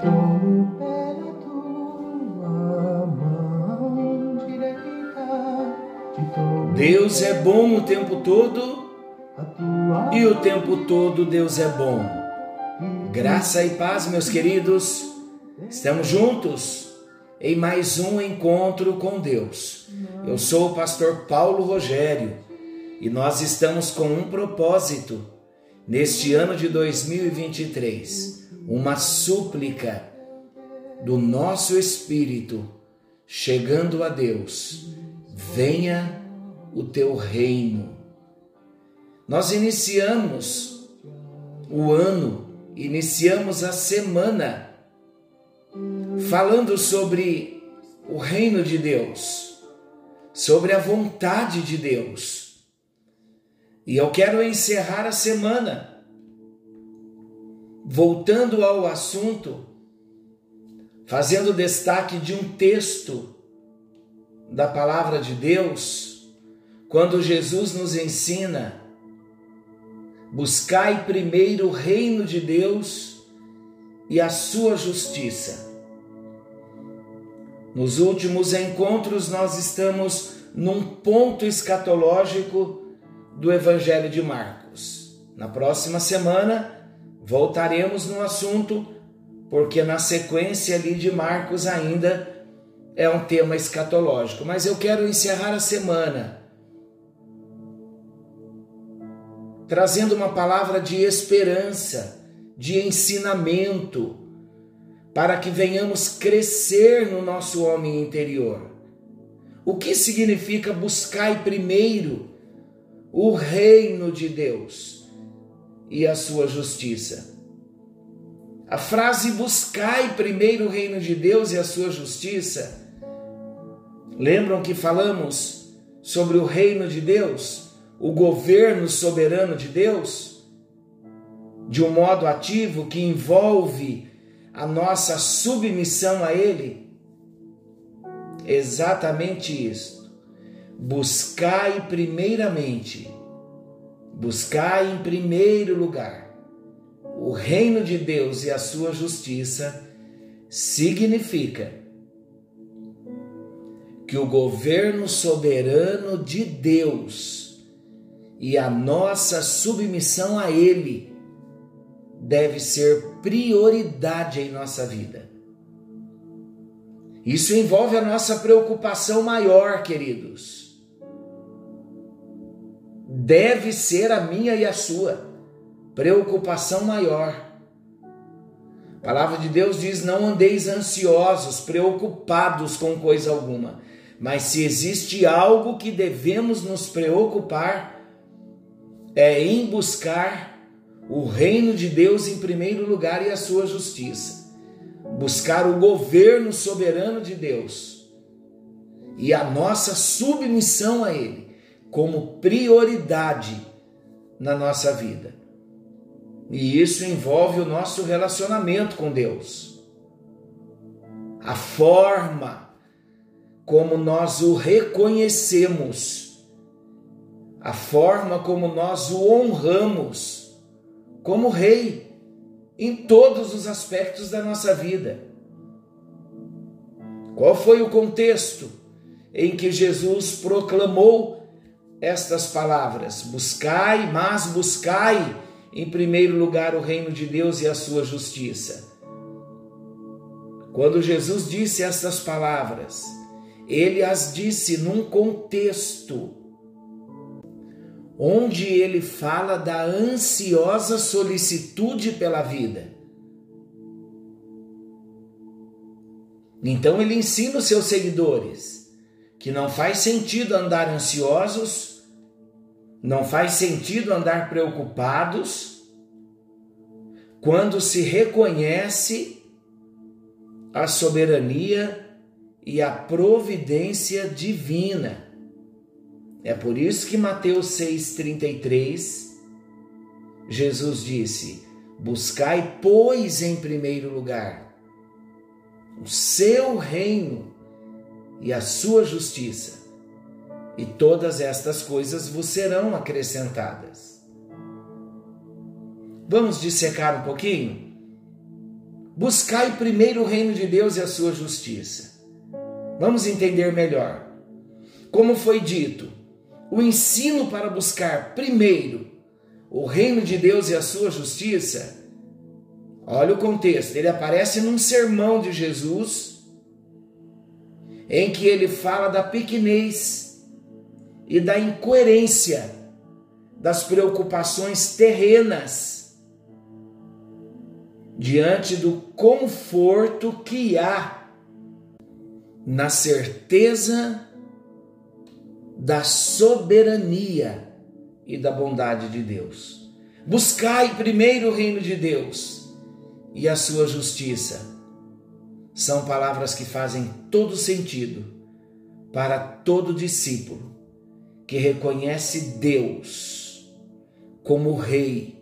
tomo pela tua mão direita. Te tomo Deus é bom o tempo todo e o tempo todo Deus é bom. Graça e paz, meus queridos. Estamos juntos em mais um encontro com Deus. Eu sou o pastor Paulo Rogério e nós estamos com um propósito neste ano de 2023, uma súplica do nosso espírito chegando a Deus. Venha o teu reino. Nós iniciamos o ano, iniciamos a semana falando sobre o reino de Deus, sobre a vontade de Deus. E eu quero encerrar a semana voltando ao assunto, fazendo destaque de um texto da palavra de Deus, quando Jesus nos ensina: buscai primeiro o reino de Deus e a sua justiça. Nos últimos encontros, nós estamos num ponto escatológico do Evangelho de Marcos. Na próxima semana, voltaremos no assunto, porque na sequência ali de Marcos ainda é um tema escatológico. Mas eu quero encerrar a semana trazendo uma palavra de esperança, de ensinamento, para que venhamos crescer no nosso homem interior. O que significa buscar primeiro o reino de Deus e a sua justiça? A frase buscai primeiro o reino de Deus e a sua justiça. Lembram que falamos sobre o reino de Deus, o governo soberano de Deus, de um modo ativo que envolve a nossa submissão a Ele? Exatamente isso. Buscai primeiramente, buscai em primeiro lugar o reino de Deus e a sua justiça, significa que o governo soberano de Deus e a nossa submissão a Ele deve ser prioridade em nossa vida. Isso envolve a nossa preocupação maior, queridos. Deve ser a minha e a sua preocupação maior. A palavra de Deus diz: não andeis ansiosos, preocupados com coisa alguma. Mas se existe algo que devemos nos preocupar, é em buscar o reino de Deus em primeiro lugar e a sua justiça. Buscar o governo soberano de Deus e a nossa submissão a Ele como prioridade na nossa vida. E isso envolve o nosso relacionamento com Deus. A forma como nós o reconhecemos, a forma como nós o honramos como Rei em todos os aspectos da nossa vida. Qual foi o contexto em que Jesus proclamou estas palavras? Buscai, mas buscai em primeiro lugar o reino de Deus e a sua justiça. Quando Jesus disse estas palavras, ele as disse num contexto onde ele fala da ansiosa solicitude pela vida. Então ele ensina os seus seguidores que não faz sentido andar ansiosos, não faz sentido andar preocupados quando se reconhece a soberania e a providência divina. É por isso que Mateus 6,33, Jesus disse: Buscai, pois, em primeiro lugar o seu reino e a sua justiça, e todas estas coisas vos serão acrescentadas. Vamos dissecar um pouquinho? Buscai primeiro o reino de Deus e a sua justiça. Vamos entender melhor. Como foi dito, o ensino para buscar primeiro o reino de Deus e a sua justiça. Olha o contexto, ele aparece num sermão de Jesus em que ele fala da pequenez e da incoerência das preocupações terrenas diante do conforto que há na certeza da soberania e da bondade de Deus. Buscai primeiro o reino de Deus e a sua justiça. São palavras que fazem todo sentido para todo discípulo que reconhece Deus como Rei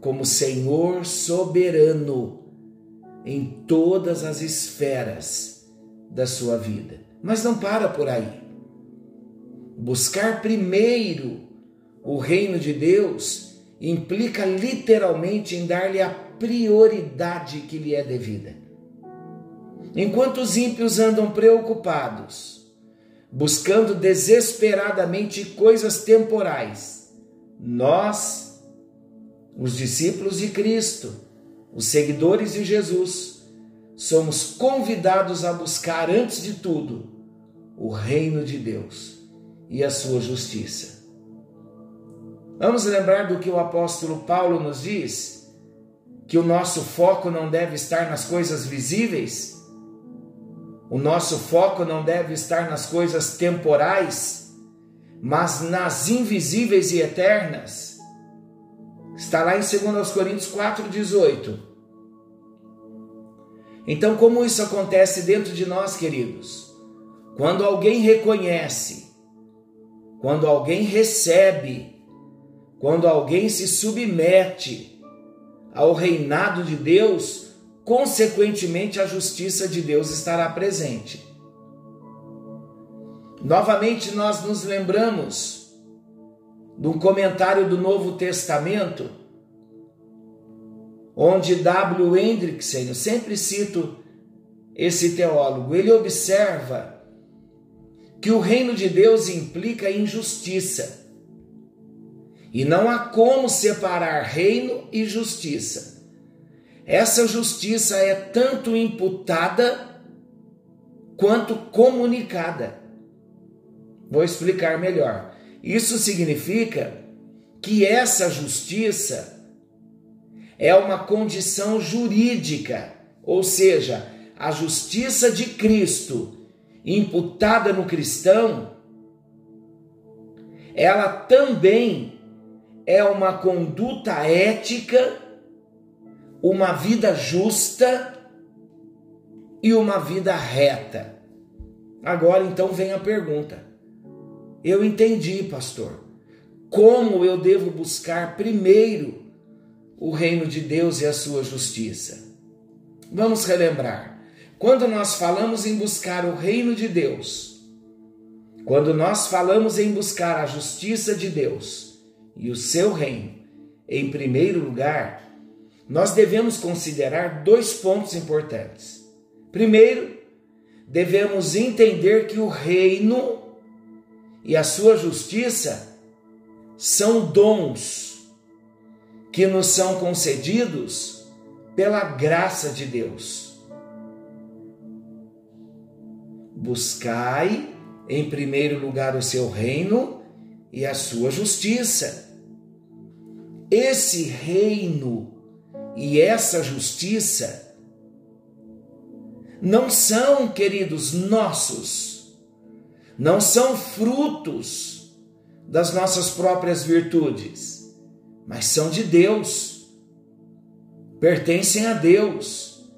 como Senhor soberano em todas as esferas da sua vida. Mas não para por aí. Buscar primeiro o reino de Deus implica literalmente em dar-lhe a prioridade que lhe é devida. Enquanto os ímpios andam preocupados, buscando desesperadamente coisas temporais, nós os discípulos de Cristo, os seguidores de Jesus, somos convidados a buscar, antes de tudo, o reino de Deus e a sua justiça. Vamos lembrar do que o apóstolo Paulo nos diz? Que o nosso foco não deve estar nas coisas visíveis, o nosso foco não deve estar nas coisas temporais, mas nas invisíveis e eternas. Está lá em 2 Coríntios 4,18. Então, como isso acontece dentro de nós, queridos? Quando alguém reconhece, quando alguém recebe, quando alguém se submete ao reinado de Deus, consequentemente a justiça de Deus estará presente. Novamente, nós nos lembramos de um comentário do Novo Testamento, onde W. Hendrickson, eu sempre cito esse teólogo, ele observa que o reino de Deus implica injustiça. E não há como separar reino e justiça. Essa justiça é tanto imputada quanto comunicada. Vou explicar melhor. Isso significa que essa justiça é uma condição jurídica, ou seja, a justiça de Cristo imputada no cristão, ela também é uma conduta ética, uma vida justa e uma vida reta. Agora então vem a pergunta: eu entendi, pastor. Como eu devo buscar primeiro o reino de Deus e a sua justiça? Vamos relembrar. Quando nós falamos em buscar o reino de Deus, quando nós falamos em buscar a justiça de Deus e o seu reino, em primeiro lugar, nós devemos considerar dois pontos importantes. Primeiro, devemos entender que o reino e a sua justiça são dons que nos são concedidos pela graça de Deus. Buscai em primeiro lugar o seu reino e a sua justiça. Esse reino e essa justiça não são, queridos, nossos não são frutos das nossas próprias virtudes, mas são de Deus, pertencem a Deus.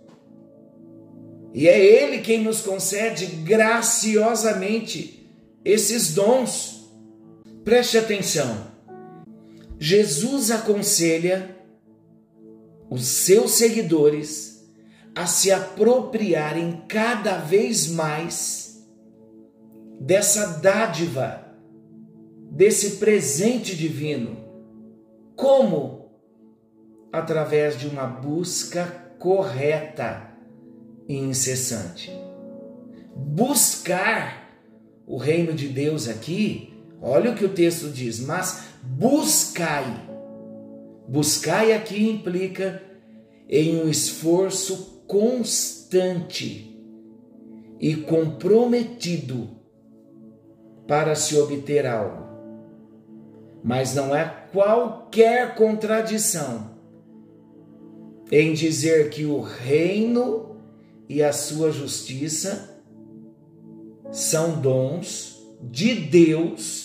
E é Ele quem nos concede graciosamente esses dons. Preste atenção. Jesus aconselha os seus seguidores a se apropriarem cada vez mais dessa dádiva, desse presente divino. Como? Através de uma busca correta e incessante. Buscar o reino de Deus aqui, olha o que o texto diz, mas buscai. Buscai aqui implica em um esforço constante e comprometido para se obter algo. Mas não é qualquer contradição em dizer que o reino e a sua justiça são dons de Deus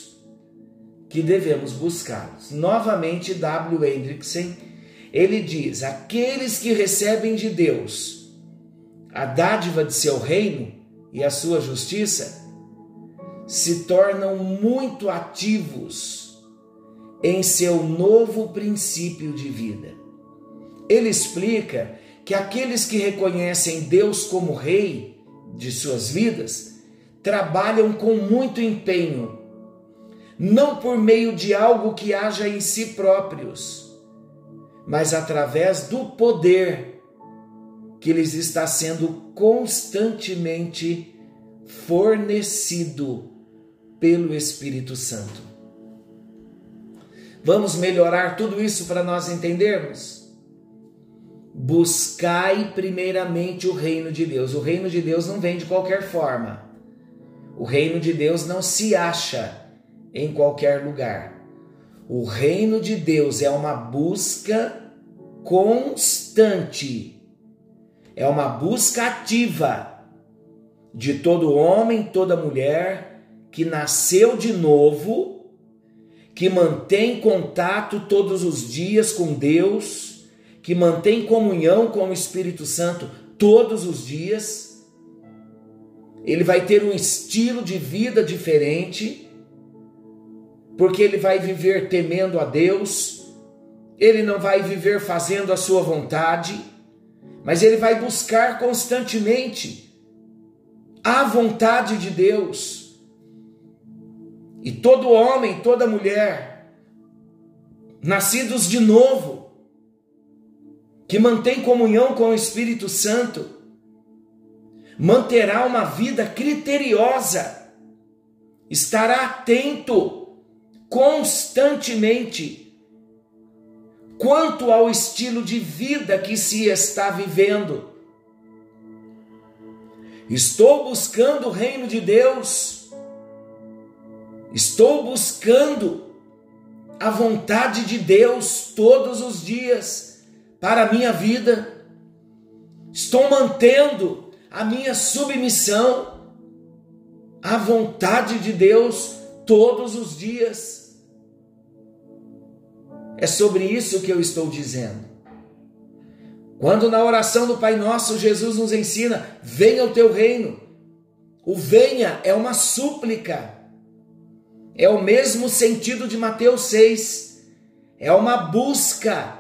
que devemos buscá-los. Novamente, W. Hendrickson, ele diz: aqueles que recebem de Deus a dádiva de seu reino e a sua justiça se tornam muito ativos em seu novo princípio de vida. Ele explica que aqueles que reconhecem Deus como Rei de suas vidas trabalham com muito empenho, não por meio de algo que haja em si próprios, mas através do poder que lhes está sendo constantemente fornecido pelo Espírito Santo. Vamos melhorar tudo isso para nós entendermos? Buscai primeiramente o reino de Deus. O reino de Deus não vem de qualquer forma. O reino de Deus não se acha em qualquer lugar. O reino de Deus é uma busca constante, é uma busca ativa de todo homem, toda mulher que nasceu de novo, que mantém contato todos os dias com Deus, que mantém comunhão com o Espírito Santo todos os dias. Ele vai ter um estilo de vida diferente, porque ele vai viver temendo a Deus, ele não vai viver fazendo a sua vontade, mas ele vai buscar constantemente a vontade de Deus. E todo homem, toda mulher, nascidos de novo, que mantém comunhão com o Espírito Santo, manterá uma vida criteriosa, estará atento constantemente quanto ao estilo de vida que se está vivendo. Estou buscando o reino de Deus, estou buscando a vontade de Deus todos os dias para a minha vida, estou mantendo a minha submissão à vontade de Deus todos os dias. É sobre isso que eu estou dizendo. Quando na oração do Pai Nosso Jesus nos ensina: venha o teu reino. O venha é uma súplica. É o mesmo sentido de Mateus 6. É uma busca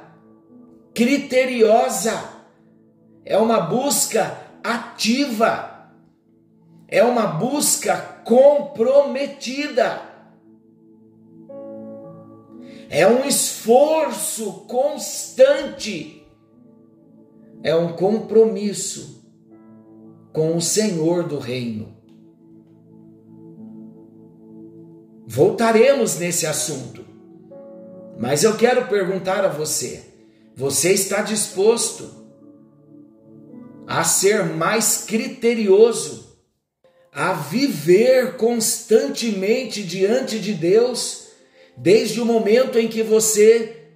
criteriosa. É uma busca ativa, é uma busca comprometida, é um esforço constante, é um compromisso com o Senhor do Reino. Voltaremos nesse assunto, mas eu quero perguntar a você: você está disposto a ser mais criterioso, a viver constantemente diante de Deus, desde o momento em que você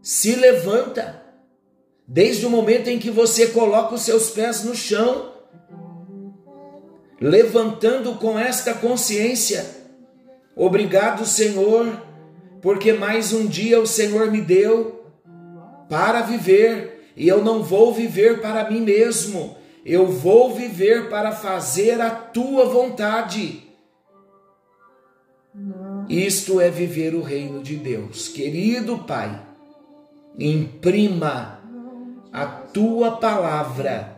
se levanta, desde o momento em que você coloca os seus pés no chão, levantando com esta consciência: obrigado, Senhor, porque mais um dia o Senhor me deu para viver e eu não vou viver para mim mesmo, eu vou viver para fazer a tua vontade. Isto é viver o reino de Deus. Querido Pai, imprima a tua palavra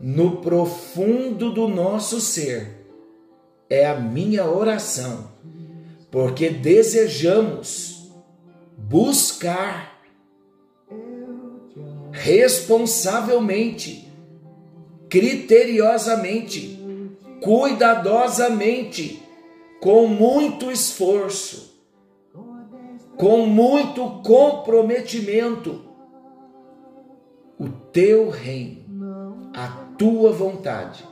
no profundo do nosso ser. É a minha oração, porque desejamos buscar responsavelmente, criteriosamente, cuidadosamente, com muito esforço, com muito comprometimento, o teu reino, a tua vontade,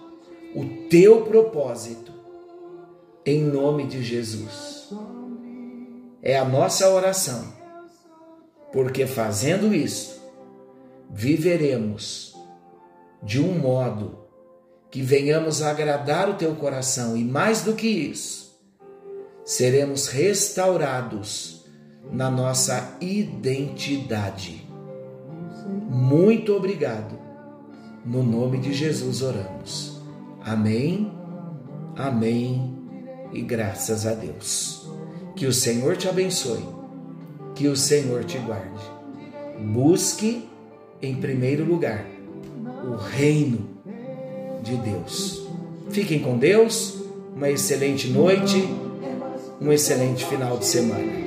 o teu propósito, em nome de Jesus. É a nossa oração, porque fazendo isso, viveremos de um modo que venhamos agradar o teu coração e mais do que isso, seremos restaurados na nossa identidade. Muito obrigado. No nome de Jesus oramos. Amém, amém e graças a Deus. Que o Senhor te abençoe, que o Senhor te guarde. Busque em primeiro lugar o reino de Deus. Fiquem com Deus, uma excelente noite, um excelente final de semana.